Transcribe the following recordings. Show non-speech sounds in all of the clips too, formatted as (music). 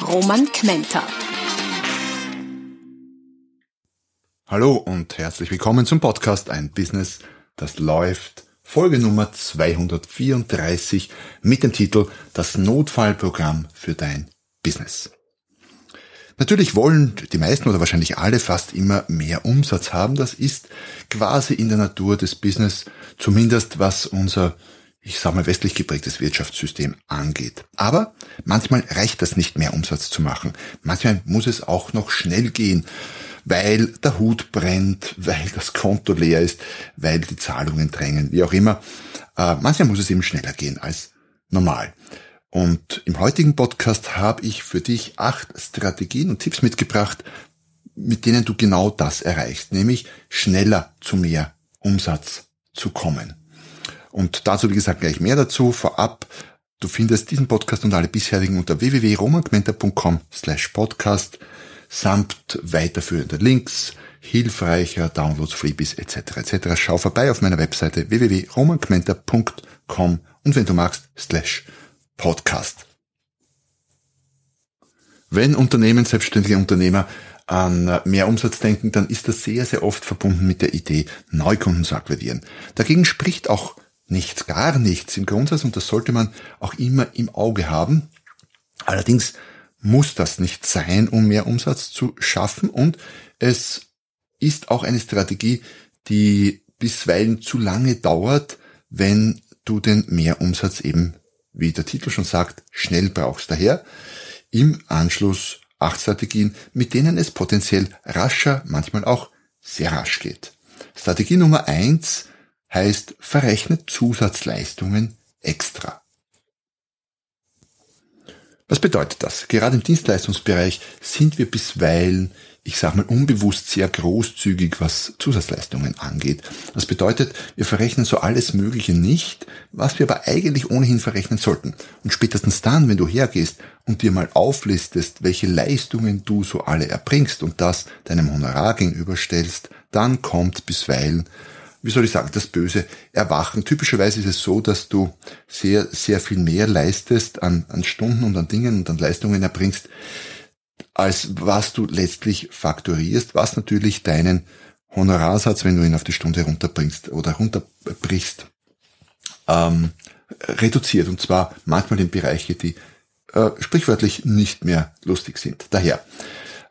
Roman Kmenter. Hallo und herzlich willkommen zum Podcast Ein Business, das läuft. Folge Nummer 234 mit dem Titel Das Notfallprogramm für dein Business. Natürlich wollen die meisten oder wahrscheinlich alle fast immer mehr Umsatz haben. Das ist quasi in der Natur des Business, zumindest was unser ich sage mal, westlich geprägtes Wirtschaftssystem angeht. Aber manchmal reicht das nicht mehr Umsatz zu machen. Manchmal muss es auch noch schnell gehen, weil der Hut brennt, (laughs) weil das Konto leer ist, weil die Zahlungen drängen, wie auch immer. Äh, manchmal muss es eben schneller gehen als normal. Und im heutigen Podcast habe ich für dich acht Strategien und Tipps mitgebracht, mit denen du genau das erreichst, nämlich schneller zu mehr Umsatz zu kommen. Und dazu, wie gesagt, gleich mehr dazu. Vorab, du findest diesen Podcast und alle bisherigen unter www.romangmenta.com slash podcast samt weiterführender Links, hilfreicher Downloads, Freebies etc. etc. Schau vorbei auf meiner Webseite www.romangmenta.com und wenn du magst, slash podcast. Wenn Unternehmen, selbstständige Unternehmer an mehr Umsatz denken, dann ist das sehr, sehr oft verbunden mit der Idee, Neukunden zu akquirieren. Dagegen spricht auch nichts, gar nichts im Grundsatz und das sollte man auch immer im Auge haben. Allerdings muss das nicht sein, um mehr Umsatz zu schaffen und es ist auch eine Strategie, die bisweilen zu lange dauert, wenn du den Mehrumsatz eben, wie der Titel schon sagt, schnell brauchst. Daher im Anschluss acht Strategien, mit denen es potenziell rascher, manchmal auch sehr rasch geht. Strategie Nummer eins heißt verrechnet Zusatzleistungen extra. Was bedeutet das? Gerade im Dienstleistungsbereich sind wir bisweilen, ich sage mal unbewusst sehr großzügig, was Zusatzleistungen angeht. Das bedeutet, wir verrechnen so alles Mögliche nicht, was wir aber eigentlich ohnehin verrechnen sollten. Und spätestens dann, wenn du hergehst und dir mal auflistest, welche Leistungen du so alle erbringst und das deinem Honorar gegenüberstellst, dann kommt bisweilen wie soll ich sagen, das böse Erwachen. Typischerweise ist es so, dass du sehr, sehr viel mehr leistest an, an Stunden und an Dingen und an Leistungen erbringst, als was du letztlich faktorierst, was natürlich deinen Honorarsatz, wenn du ihn auf die Stunde runterbringst oder runterbrichst, ähm, reduziert. Und zwar manchmal in Bereiche, die äh, sprichwörtlich nicht mehr lustig sind. Daher,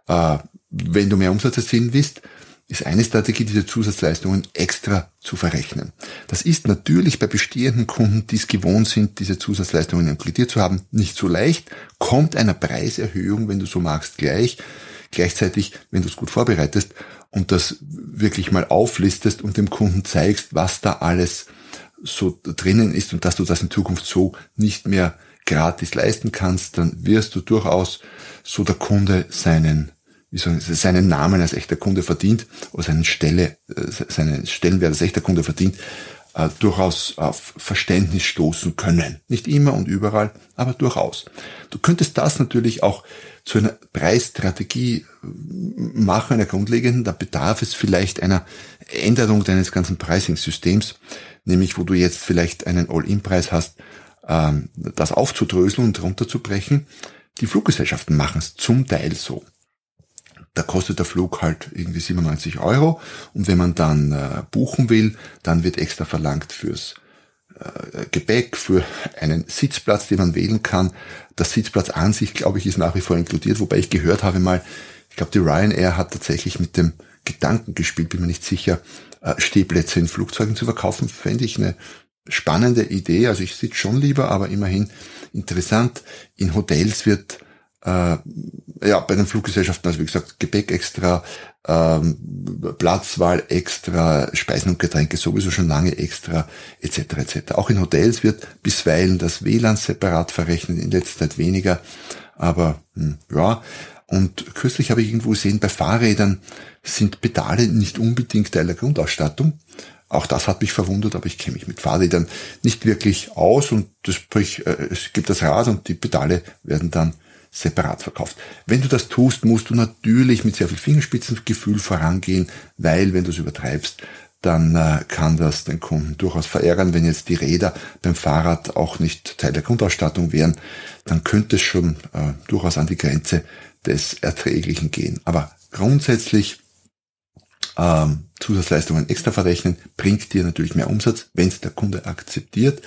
äh, wenn du mehr Umsatz erzielen willst, ist eine Strategie, diese Zusatzleistungen extra zu verrechnen. Das ist natürlich bei bestehenden Kunden, die es gewohnt sind, diese Zusatzleistungen inkludiert zu haben, nicht so leicht, kommt einer Preiserhöhung, wenn du so magst, gleich. Gleichzeitig, wenn du es gut vorbereitest und das wirklich mal auflistest und dem Kunden zeigst, was da alles so drinnen ist und dass du das in Zukunft so nicht mehr gratis leisten kannst, dann wirst du durchaus so der Kunde seinen wie sagen, seinen Namen als echter Kunde verdient oder seinen Stelle, äh, seinen Stellenwert als echter Kunde verdient, äh, durchaus auf Verständnis stoßen können. Nicht immer und überall, aber durchaus. Du könntest das natürlich auch zu einer Preisstrategie äh, machen, einer grundlegenden, da bedarf es vielleicht einer Änderung deines ganzen Pricing-Systems, nämlich wo du jetzt vielleicht einen All-In-Preis hast, ähm, das aufzudröseln und runterzubrechen. Die Fluggesellschaften machen es zum Teil so da kostet der Flug halt irgendwie 97 Euro und wenn man dann äh, buchen will, dann wird extra verlangt fürs äh, Gepäck, für einen Sitzplatz, den man wählen kann. Der Sitzplatz an sich, glaube ich, ist nach wie vor inkludiert, wobei ich gehört habe mal, ich glaube, die Ryanair hat tatsächlich mit dem Gedanken gespielt, bin mir nicht sicher, äh, Stehplätze in Flugzeugen zu verkaufen, fände ich eine spannende Idee. Also ich sitze schon lieber, aber immerhin interessant. In Hotels wird äh, ja, bei den Fluggesellschaften, also wie gesagt, Gepäck extra, ähm, Platzwahl extra, Speisen und Getränke sowieso schon lange extra, etc. etc. Auch in Hotels wird bisweilen das WLAN separat verrechnet, in letzter Zeit weniger. Aber hm, ja, und kürzlich habe ich irgendwo gesehen, bei Fahrrädern sind Pedale nicht unbedingt Teil der Grundausstattung. Auch das hat mich verwundert, aber ich kenne mich mit Fahrrädern nicht wirklich aus und das, sprich, äh, es gibt das Rad und die Pedale werden dann separat verkauft. Wenn du das tust, musst du natürlich mit sehr viel Fingerspitzengefühl vorangehen, weil wenn du es übertreibst, dann äh, kann das den Kunden durchaus verärgern. Wenn jetzt die Räder beim Fahrrad auch nicht Teil der Grundausstattung wären, dann könnte es schon äh, durchaus an die Grenze des Erträglichen gehen. Aber grundsätzlich ähm, Zusatzleistungen extra verrechnen bringt dir natürlich mehr Umsatz, wenn es der Kunde akzeptiert.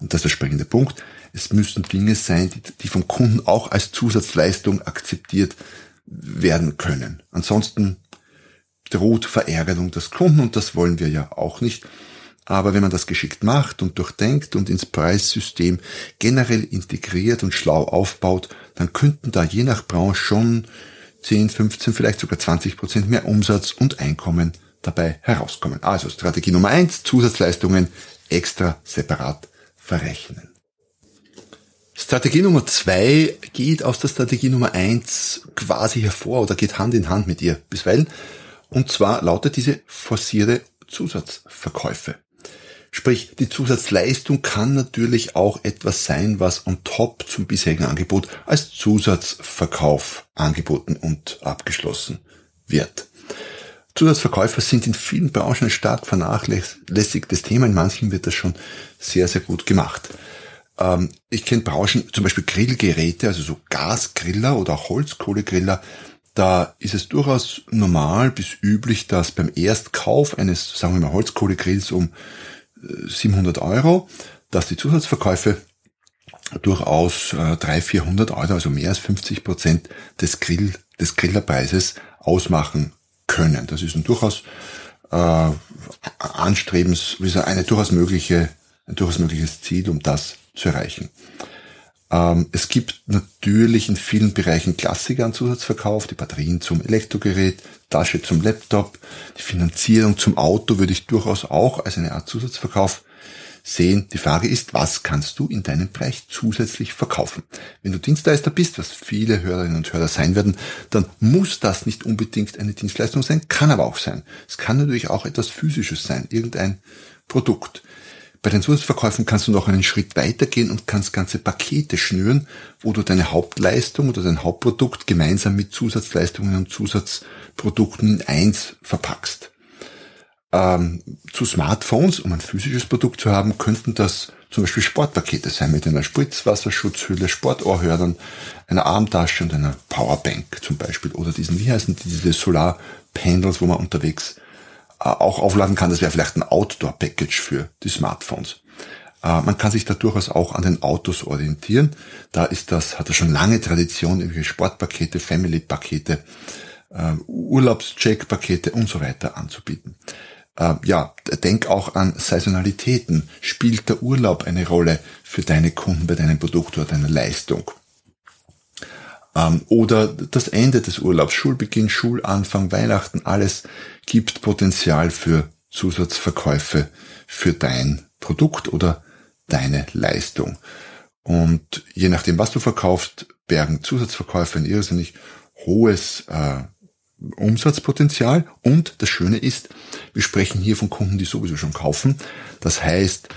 Und das ist der springende Punkt. Es müssen Dinge sein, die, die vom Kunden auch als Zusatzleistung akzeptiert werden können. Ansonsten droht Verärgerung des Kunden und das wollen wir ja auch nicht. Aber wenn man das geschickt macht und durchdenkt und ins Preissystem generell integriert und schlau aufbaut, dann könnten da je nach Branche schon 10, 15, vielleicht sogar 20 Prozent mehr Umsatz und Einkommen dabei herauskommen. Also Strategie Nummer eins: Zusatzleistungen extra separat verrechnen. Strategie Nummer zwei geht aus der Strategie Nummer eins quasi hervor oder geht Hand in Hand mit ihr bisweilen. Und zwar lautet diese forcierte Zusatzverkäufe. Sprich, die Zusatzleistung kann natürlich auch etwas sein, was on top zum bisherigen Angebot als Zusatzverkauf angeboten und abgeschlossen wird. Zusatzverkäufer sind in vielen Branchen ein stark vernachlässigtes Thema. In manchen wird das schon sehr, sehr gut gemacht. Ähm, ich kenne Branchen, zum Beispiel Grillgeräte, also so Gasgriller oder auch Holzkohlegriller. Da ist es durchaus normal bis üblich, dass beim Erstkauf eines, sagen wir mal, Holzkohlegrills um 700 Euro, dass die Zusatzverkäufe durchaus äh, 300, 400 Euro, also mehr als 50 Prozent des Grill, des Grillerpreises ausmachen können. Das ist ein durchaus äh, anstrebens, wie so eine durchaus mögliche, ein durchaus mögliches Ziel, um das zu erreichen. Ähm, es gibt natürlich in vielen Bereichen Klassiker an Zusatzverkauf, die Batterien zum Elektrogerät, Tasche zum Laptop, die Finanzierung zum Auto würde ich durchaus auch als eine Art Zusatzverkauf sehen. Die Frage ist, was kannst du in deinem Bereich zusätzlich verkaufen? Wenn du Dienstleister bist, was viele Hörerinnen und Hörer sein werden, dann muss das nicht unbedingt eine Dienstleistung sein, kann aber auch sein. Es kann natürlich auch etwas Physisches sein, irgendein Produkt. Bei den Zusatzverkäufen kannst du noch einen Schritt weitergehen und kannst ganze Pakete schnüren, wo du deine Hauptleistung oder dein Hauptprodukt gemeinsam mit Zusatzleistungen und Zusatzprodukten in eins verpackst. Ähm, zu Smartphones, um ein physisches Produkt zu haben, könnten das zum Beispiel Sportpakete sein mit einer Spritzwasserschutzhülle, Sportohrhörnern, einer Armtasche und einer Powerbank zum Beispiel oder diesen, wie heißen die, diese Solarpanels, wo man unterwegs auch aufladen kann. Das wäre vielleicht ein Outdoor-Package für die Smartphones. Äh, man kann sich da durchaus auch an den Autos orientieren. Da ist das, hat er schon lange Tradition, irgendwelche Sportpakete, Family-Pakete, äh, Urlaubscheck-Pakete und so weiter anzubieten. Ja, denk auch an Saisonalitäten. Spielt der Urlaub eine Rolle für deine Kunden bei deinem Produkt oder deiner Leistung? Ähm, oder das Ende des Urlaubs, Schulbeginn, Schulanfang, Weihnachten, alles gibt Potenzial für Zusatzverkäufe für dein Produkt oder deine Leistung. Und je nachdem, was du verkaufst, bergen Zusatzverkäufe ein irrsinnig hohes äh, Umsatzpotenzial. Und das Schöne ist, wir sprechen hier von Kunden, die sowieso schon kaufen. Das heißt,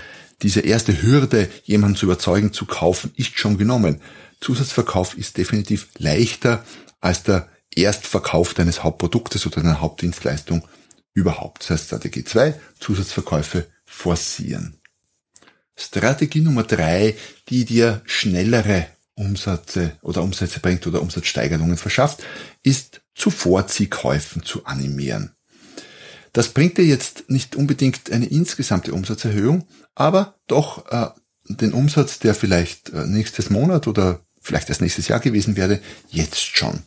diese erste Hürde, jemanden zu überzeugen, zu kaufen, ist schon genommen. Zusatzverkauf ist definitiv leichter als der Erstverkauf deines Hauptproduktes oder deiner Hauptdienstleistung überhaupt. Das heißt Strategie 2, Zusatzverkäufe forcieren. Strategie Nummer drei, die dir schnellere Umsätze oder Umsätze bringt oder Umsatzsteigerungen verschafft, ist zu Vorziehkäufen zu animieren. Das bringt dir jetzt nicht unbedingt eine insgesamte Umsatzerhöhung, aber doch äh, den Umsatz, der vielleicht äh, nächstes Monat oder vielleicht erst nächstes Jahr gewesen wäre, jetzt schon.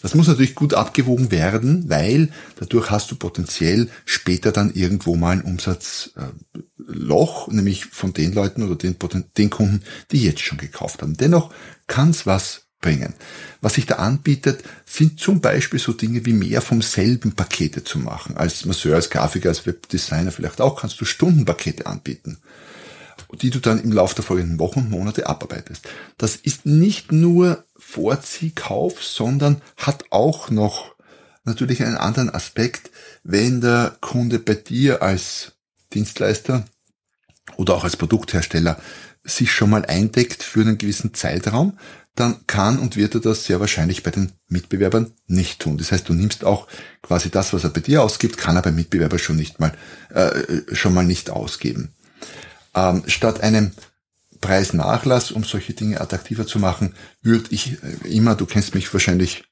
Das muss natürlich gut abgewogen werden, weil dadurch hast du potenziell später dann irgendwo mal ein Umsatzloch, nämlich von den Leuten oder den, den Kunden, die jetzt schon gekauft haben. Dennoch kann es was bringen. Was sich da anbietet, sind zum Beispiel so Dinge wie mehr vom selben Pakete zu machen. Als Masseur, als Grafiker, als Webdesigner vielleicht auch kannst du Stundenpakete anbieten die du dann im Laufe der folgenden Wochen und Monate abarbeitest. Das ist nicht nur Vorziehkauf, sondern hat auch noch natürlich einen anderen Aspekt, wenn der Kunde bei dir als Dienstleister oder auch als Produkthersteller sich schon mal eindeckt für einen gewissen Zeitraum, dann kann und wird er das sehr wahrscheinlich bei den Mitbewerbern nicht tun. Das heißt, du nimmst auch quasi das, was er bei dir ausgibt, kann er beim Mitbewerber schon nicht mal äh, schon mal nicht ausgeben. Ähm, statt einem Preisnachlass, um solche Dinge attraktiver zu machen, würde ich äh, immer, du kennst mich wahrscheinlich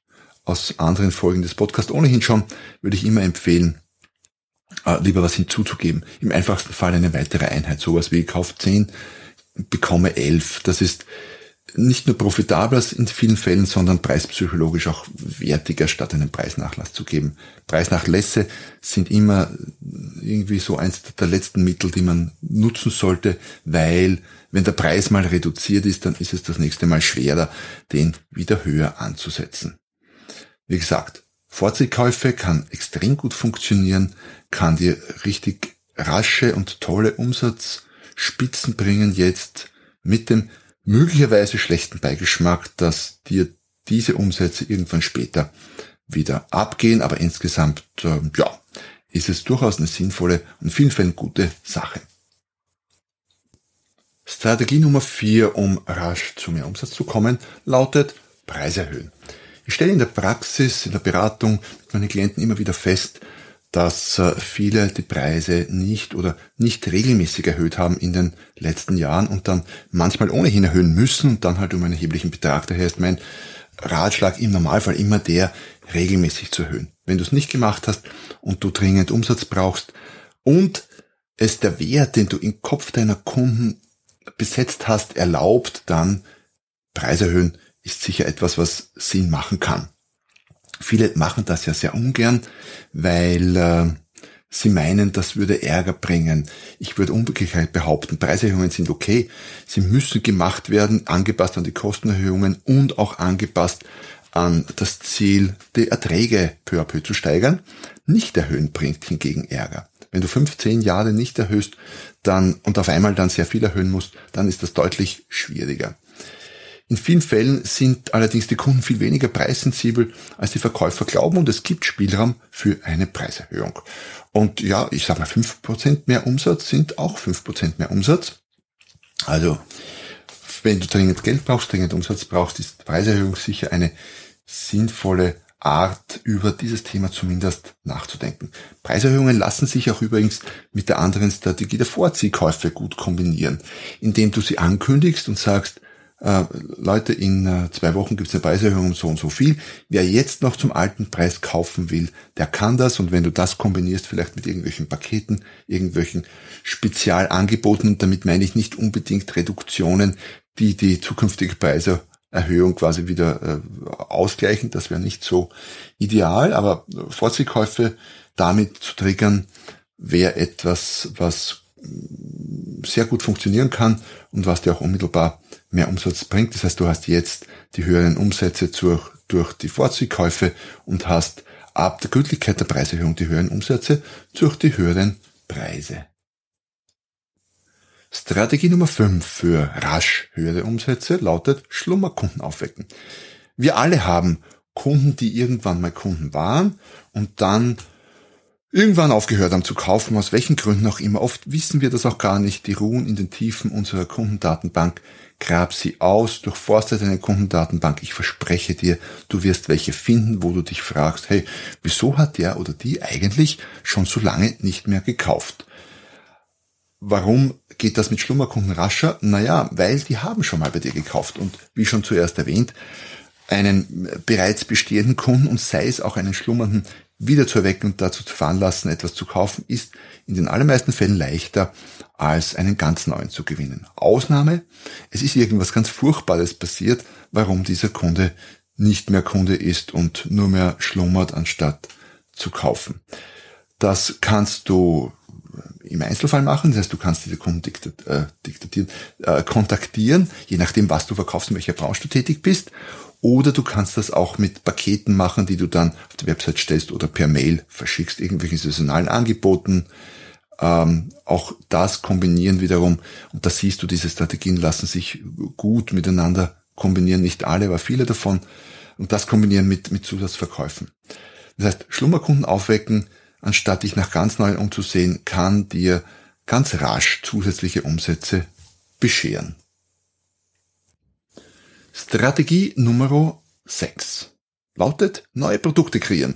aus anderen Folgen des Podcasts ohnehin schon, würde ich immer empfehlen, äh, lieber was hinzuzugeben. Im einfachsten Fall eine weitere Einheit, sowas wie Kauf 10, bekomme 11. Das ist nicht nur profitabler in vielen Fällen, sondern preispsychologisch auch wertiger, statt einen Preisnachlass zu geben. Preisnachlässe sind immer irgendwie so eins der letzten Mittel, die man nutzen sollte, weil wenn der Preis mal reduziert ist, dann ist es das nächste Mal schwerer, den wieder höher anzusetzen. Wie gesagt, Vorziehkäufe kann extrem gut funktionieren, kann dir richtig rasche und tolle Umsatzspitzen bringen jetzt mit dem möglicherweise schlechten Beigeschmack, dass dir diese Umsätze irgendwann später wieder abgehen, aber insgesamt, äh, ja, ist es durchaus eine sinnvolle und in vielen Fällen gute Sache. Strategie Nummer vier, um rasch zu mehr Umsatz zu kommen, lautet Preis erhöhen. Ich stelle in der Praxis, in der Beratung mit meinen Klienten immer wieder fest, dass äh, viele die Preise nicht oder nicht regelmäßig erhöht haben in den letzten Jahren und dann manchmal ohnehin erhöhen müssen und dann halt um einen erheblichen Betrag. Daher ist mein Ratschlag im Normalfall immer der, regelmäßig zu erhöhen. Wenn du es nicht gemacht hast und du dringend Umsatz brauchst und es der Wert, den du im Kopf deiner Kunden besetzt hast, erlaubt, dann Preis erhöhen ist sicher etwas, was Sinn machen kann. Viele machen das ja sehr ungern, weil äh, sie meinen, das würde Ärger bringen. Ich würde umgekehrt behaupten, Preiserhöhungen sind okay. Sie müssen gemacht werden, angepasst an die Kostenerhöhungen und auch angepasst an das Ziel, die Erträge peu à peu zu steigern. Nicht erhöhen bringt hingegen Ärger. Wenn du 15 Jahre nicht erhöhst, dann und auf einmal dann sehr viel erhöhen musst, dann ist das deutlich schwieriger. In vielen Fällen sind allerdings die Kunden viel weniger preissensibel, als die Verkäufer glauben und es gibt Spielraum für eine Preiserhöhung. Und ja, ich sage mal, 5% mehr Umsatz sind auch 5% mehr Umsatz. Also, wenn du dringend Geld brauchst, dringend Umsatz brauchst, ist Preiserhöhung sicher eine sinnvolle Art, über dieses Thema zumindest nachzudenken. Preiserhöhungen lassen sich auch übrigens mit der anderen Strategie der Vorziehkäufe gut kombinieren, indem du sie ankündigst und sagst, äh, Leute, in äh, zwei Wochen gibt es eine Preiserhöhung um so und so viel. Wer jetzt noch zum alten Preis kaufen will, der kann das. Und wenn du das kombinierst, vielleicht mit irgendwelchen Paketen, irgendwelchen Spezialangeboten, damit meine ich nicht unbedingt Reduktionen, die die zukünftige Preiserhöhung quasi wieder äh, ausgleichen, das wäre nicht so ideal, aber Vorziehkäufe damit zu triggern, wäre etwas, was sehr gut funktionieren kann und was dir auch unmittelbar mehr Umsatz bringt. Das heißt, du hast jetzt die höheren Umsätze durch, durch die Vorziehkäufe und hast ab der Gültigkeit der Preiserhöhung die höheren Umsätze durch die höheren Preise. Strategie Nummer 5 für rasch höhere Umsätze lautet Schlummerkunden aufwecken. Wir alle haben Kunden, die irgendwann mal Kunden waren und dann irgendwann aufgehört haben zu kaufen, aus welchen Gründen auch immer. Oft wissen wir das auch gar nicht. Die ruhen in den Tiefen unserer Kundendatenbank. Grab sie aus, durchforste deine Kundendatenbank. Ich verspreche dir, du wirst welche finden, wo du dich fragst, hey, wieso hat der oder die eigentlich schon so lange nicht mehr gekauft? Warum geht das mit Schlummerkunden rascher? Naja, weil die haben schon mal bei dir gekauft und wie schon zuerst erwähnt, einen bereits bestehenden Kunden und sei es auch einen schlummernden wieder zu erwecken und dazu zu veranlassen, etwas zu kaufen, ist in den allermeisten Fällen leichter, als einen ganz neuen zu gewinnen. Ausnahme, es ist irgendwas ganz Furchtbares passiert, warum dieser Kunde nicht mehr Kunde ist und nur mehr schlummert, anstatt zu kaufen. Das kannst du im Einzelfall machen, das heißt, du kannst diese Kunden diktat, äh, diktatieren, äh, kontaktieren, je nachdem, was du verkaufst, in welcher Branche du tätig bist oder du kannst das auch mit Paketen machen, die du dann auf der Website stellst oder per Mail verschickst, irgendwelchen saisonalen Angeboten, ähm, auch das kombinieren wiederum, und da siehst du, diese Strategien lassen sich gut miteinander kombinieren, nicht alle, aber viele davon, und das kombinieren mit, mit Zusatzverkäufen. Das heißt, Schlummerkunden aufwecken, anstatt dich nach ganz neu umzusehen, kann dir ganz rasch zusätzliche Umsätze bescheren. Strategie Nummer 6 lautet neue Produkte kreieren.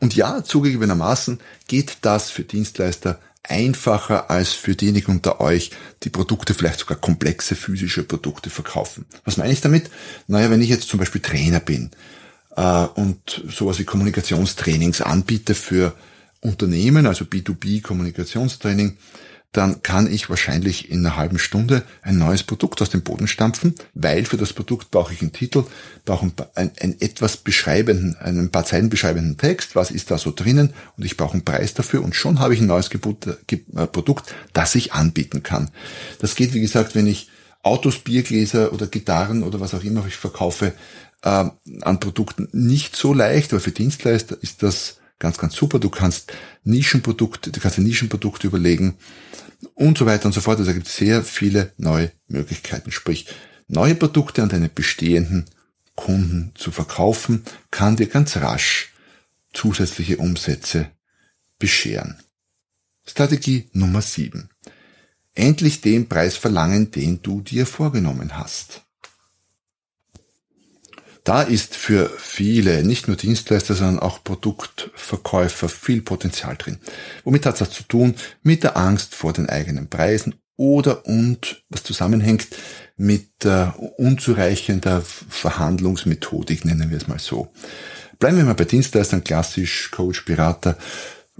Und ja, zugegebenermaßen geht das für Dienstleister einfacher als für diejenigen unter euch, die Produkte, vielleicht sogar komplexe physische Produkte verkaufen. Was meine ich damit? Naja, wenn ich jetzt zum Beispiel Trainer bin äh, und sowas wie Kommunikationstrainings anbiete für Unternehmen, also B2B Kommunikationstraining, dann kann ich wahrscheinlich in einer halben Stunde ein neues Produkt aus dem Boden stampfen, weil für das Produkt brauche ich einen Titel, brauche einen, einen etwas beschreibenden, einen paar Zeilen beschreibenden Text, was ist da so drinnen und ich brauche einen Preis dafür und schon habe ich ein neues Gebot, äh, Produkt, das ich anbieten kann. Das geht, wie gesagt, wenn ich Autos, Biergläser oder Gitarren oder was auch immer ich verkaufe, äh, an Produkten nicht so leicht, aber für Dienstleister ist das ganz, ganz super. Du kannst Nischenprodukte, du kannst dir Nischenprodukte überlegen und so weiter und so fort. Also da gibt es sehr viele neue Möglichkeiten. Sprich, neue Produkte an deine bestehenden Kunden zu verkaufen, kann dir ganz rasch zusätzliche Umsätze bescheren. Strategie Nummer 7. Endlich den Preis verlangen, den du dir vorgenommen hast. Da ist für viele, nicht nur Dienstleister, sondern auch Produktverkäufer viel Potenzial drin. Womit hat das zu tun? Mit der Angst vor den eigenen Preisen oder und was zusammenhängt mit äh, unzureichender Verhandlungsmethodik, nennen wir es mal so. Bleiben wir mal bei Dienstleistern, klassisch Coach, Berater,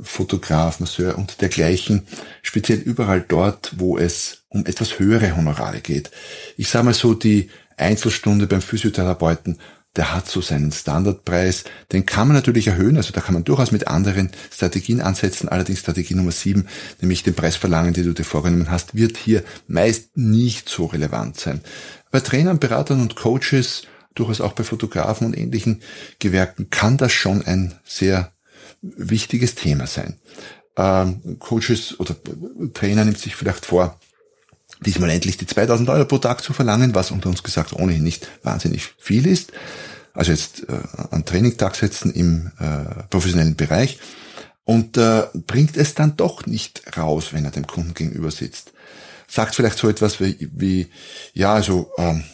Fotograf, Masseur und dergleichen, speziell überall dort, wo es um etwas höhere Honorare geht. Ich sage mal so, die Einzelstunde beim Physiotherapeuten der hat so seinen Standardpreis. Den kann man natürlich erhöhen, also da kann man durchaus mit anderen Strategien ansetzen. Allerdings Strategie Nummer sieben, nämlich den Preis verlangen, den du dir vorgenommen hast, wird hier meist nicht so relevant sein. Bei Trainern, Beratern und Coaches, durchaus auch bei Fotografen und ähnlichen Gewerken, kann das schon ein sehr wichtiges Thema sein. Ähm, Coaches oder Trainer nimmt sich vielleicht vor, diesmal endlich die 2000 Euro pro Tag zu verlangen, was unter uns gesagt ohnehin nicht wahnsinnig viel ist. Also jetzt äh, an Trainingtagsätzen im äh, professionellen Bereich und äh, bringt es dann doch nicht raus, wenn er dem Kunden gegenüber sitzt. Sagt vielleicht so etwas wie, wie ja, also ähm,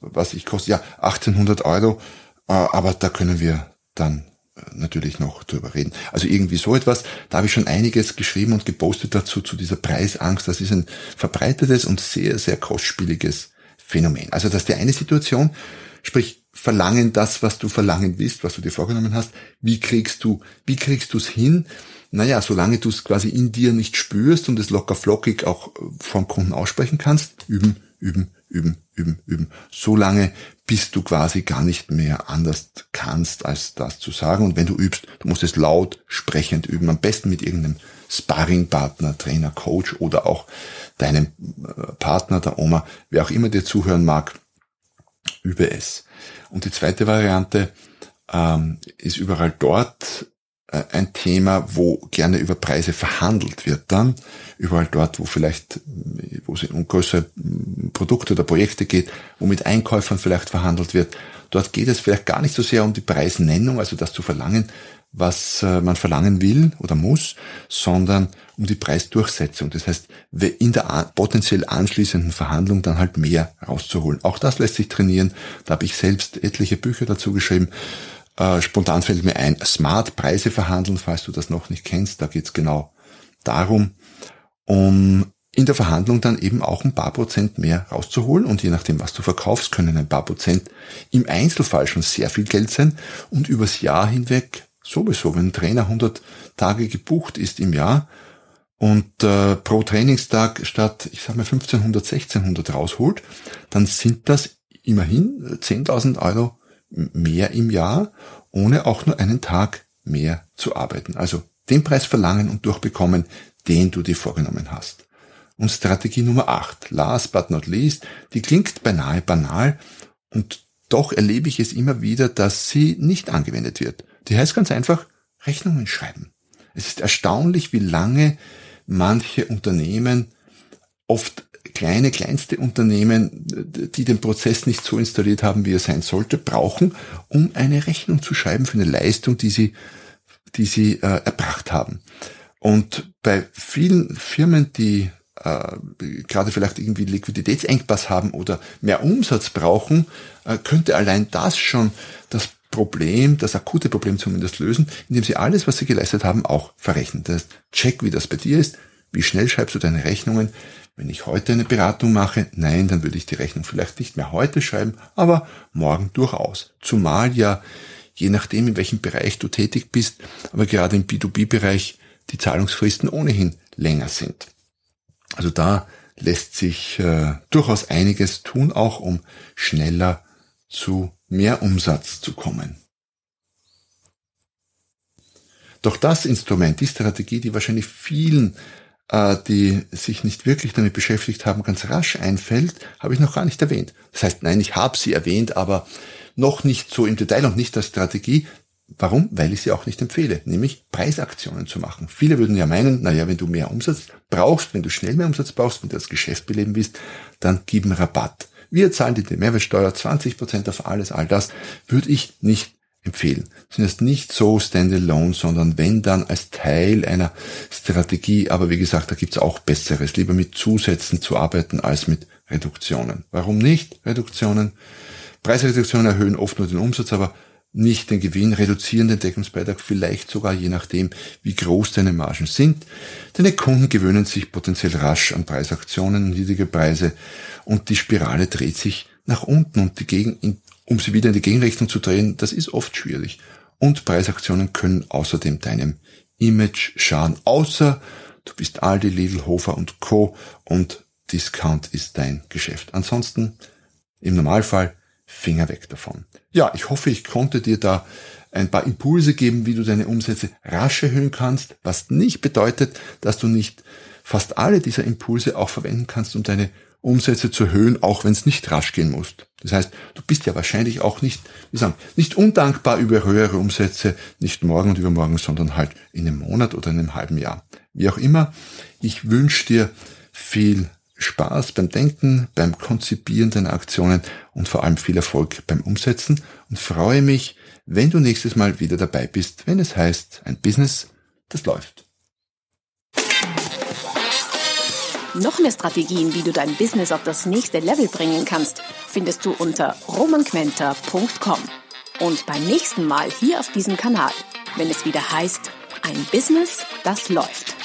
was ich koste, ja 1800 Euro, äh, aber da können wir dann natürlich noch drüber reden. Also irgendwie so etwas. Da habe ich schon einiges geschrieben und gepostet dazu, zu dieser Preisangst. Das ist ein verbreitetes und sehr, sehr kostspieliges Phänomen. Also das ist die eine Situation, sprich verlangen das, was du verlangen willst, was du dir vorgenommen hast. Wie kriegst du, wie kriegst du es hin? Naja, solange du es quasi in dir nicht spürst und es locker flockig auch vom Kunden aussprechen kannst, üben, üben, üben, üben, üben. So lange, bis du quasi gar nicht mehr anders kannst, als das zu sagen. Und wenn du übst, du musst es laut, sprechend üben. Am besten mit irgendeinem Sparringpartner, Trainer, Coach oder auch deinem äh, Partner, der Oma, wer auch immer dir zuhören mag, übe es. Und die zweite Variante ähm, ist überall dort, äh, ein Thema, wo gerne über Preise verhandelt wird dann. Überall dort, wo vielleicht, wo es um größere Produkte oder Projekte geht, wo mit Einkäufern vielleicht verhandelt wird. Dort geht es vielleicht gar nicht so sehr um die Preisnennung, also das zu verlangen, was äh, man verlangen will oder muss, sondern um die Preisdurchsetzung. Das heißt, in der potenziell anschließenden Verhandlung dann halt mehr rauszuholen. Auch das lässt sich trainieren. Da habe ich selbst etliche Bücher dazu geschrieben. Äh, spontan fällt mir ein, Smart Preise verhandeln, falls du das noch nicht kennst. Da geht's genau darum, um in der Verhandlung dann eben auch ein paar Prozent mehr rauszuholen. Und je nachdem, was du verkaufst, können ein paar Prozent im Einzelfall schon sehr viel Geld sein und übers Jahr hinweg sowieso. Wenn ein Trainer 100 Tage gebucht ist im Jahr und äh, pro Trainingstag statt, ich sag mal 1500, 1600 rausholt, dann sind das immerhin 10.000 Euro mehr im Jahr, ohne auch nur einen Tag mehr zu arbeiten. Also den Preis verlangen und durchbekommen, den du dir vorgenommen hast. Und Strategie Nummer 8, last but not least, die klingt beinahe banal und doch erlebe ich es immer wieder, dass sie nicht angewendet wird. Die heißt ganz einfach Rechnungen schreiben. Es ist erstaunlich, wie lange manche Unternehmen, oft kleine, kleinste Unternehmen, die den Prozess nicht so installiert haben, wie er sein sollte, brauchen, um eine Rechnung zu schreiben für eine Leistung, die sie, die sie äh, erbracht haben. Und bei vielen Firmen, die äh, gerade vielleicht irgendwie Liquiditätsengpass haben oder mehr Umsatz brauchen, äh, könnte allein das schon das Problem, das akute Problem zumindest lösen, indem sie alles, was sie geleistet haben, auch verrechnen. Das heißt, check, wie das bei dir ist, wie schnell schreibst du deine Rechnungen. Wenn ich heute eine Beratung mache, nein, dann würde ich die Rechnung vielleicht nicht mehr heute schreiben, aber morgen durchaus. Zumal ja, je nachdem, in welchem Bereich du tätig bist, aber gerade im B2B-Bereich die Zahlungsfristen ohnehin länger sind. Also da lässt sich äh, durchaus einiges tun, auch um schneller zu mehr Umsatz zu kommen. Doch das Instrument, die Strategie, die wahrscheinlich vielen, äh, die sich nicht wirklich damit beschäftigt haben, ganz rasch einfällt, habe ich noch gar nicht erwähnt. Das heißt, nein, ich habe sie erwähnt, aber noch nicht so im Detail und nicht als Strategie, Warum? Weil ich sie auch nicht empfehle, nämlich Preisaktionen zu machen. Viele würden ja meinen, naja, wenn du mehr Umsatz brauchst, wenn du schnell mehr Umsatz brauchst, wenn du das Geschäft beleben willst, dann gib einen Rabatt. Wir zahlen dir die Mehrwertsteuer, 20% auf alles, all das, würde ich nicht empfehlen. Sind es nicht so standalone, sondern wenn dann als Teil einer Strategie, aber wie gesagt, da gibt's auch Besseres, lieber mit Zusätzen zu arbeiten als mit Reduktionen. Warum nicht Reduktionen? Preisreduktionen erhöhen oft nur den Umsatz, aber nicht den Gewinn, reduzieren den Deckungsbeitrag vielleicht sogar je nachdem, wie groß deine Margen sind. Deine Kunden gewöhnen sich potenziell rasch an Preisaktionen und niedrige Preise und die Spirale dreht sich nach unten und die Gegen, um sie wieder in die Gegenrichtung zu drehen, das ist oft schwierig. Und Preisaktionen können außerdem deinem Image schaden, außer du bist Aldi, Lidl, Hofer und Co. und Discount ist dein Geschäft. Ansonsten im Normalfall Finger weg davon. Ja, ich hoffe, ich konnte dir da ein paar Impulse geben, wie du deine Umsätze rasch erhöhen kannst, was nicht bedeutet, dass du nicht fast alle dieser Impulse auch verwenden kannst, um deine Umsätze zu erhöhen, auch wenn es nicht rasch gehen muss. Das heißt, du bist ja wahrscheinlich auch nicht, wie sagen, nicht undankbar über höhere Umsätze, nicht morgen und übermorgen, sondern halt in einem Monat oder in einem halben Jahr. Wie auch immer, ich wünsche dir viel Spaß beim Denken, beim Konzipieren deiner Aktionen und vor allem viel Erfolg beim Umsetzen und freue mich, wenn du nächstes Mal wieder dabei bist, wenn es heißt, ein Business, das läuft. Noch mehr Strategien, wie du dein Business auf das nächste Level bringen kannst, findest du unter romanquenter.com. Und beim nächsten Mal hier auf diesem Kanal, wenn es wieder heißt, ein Business, das läuft.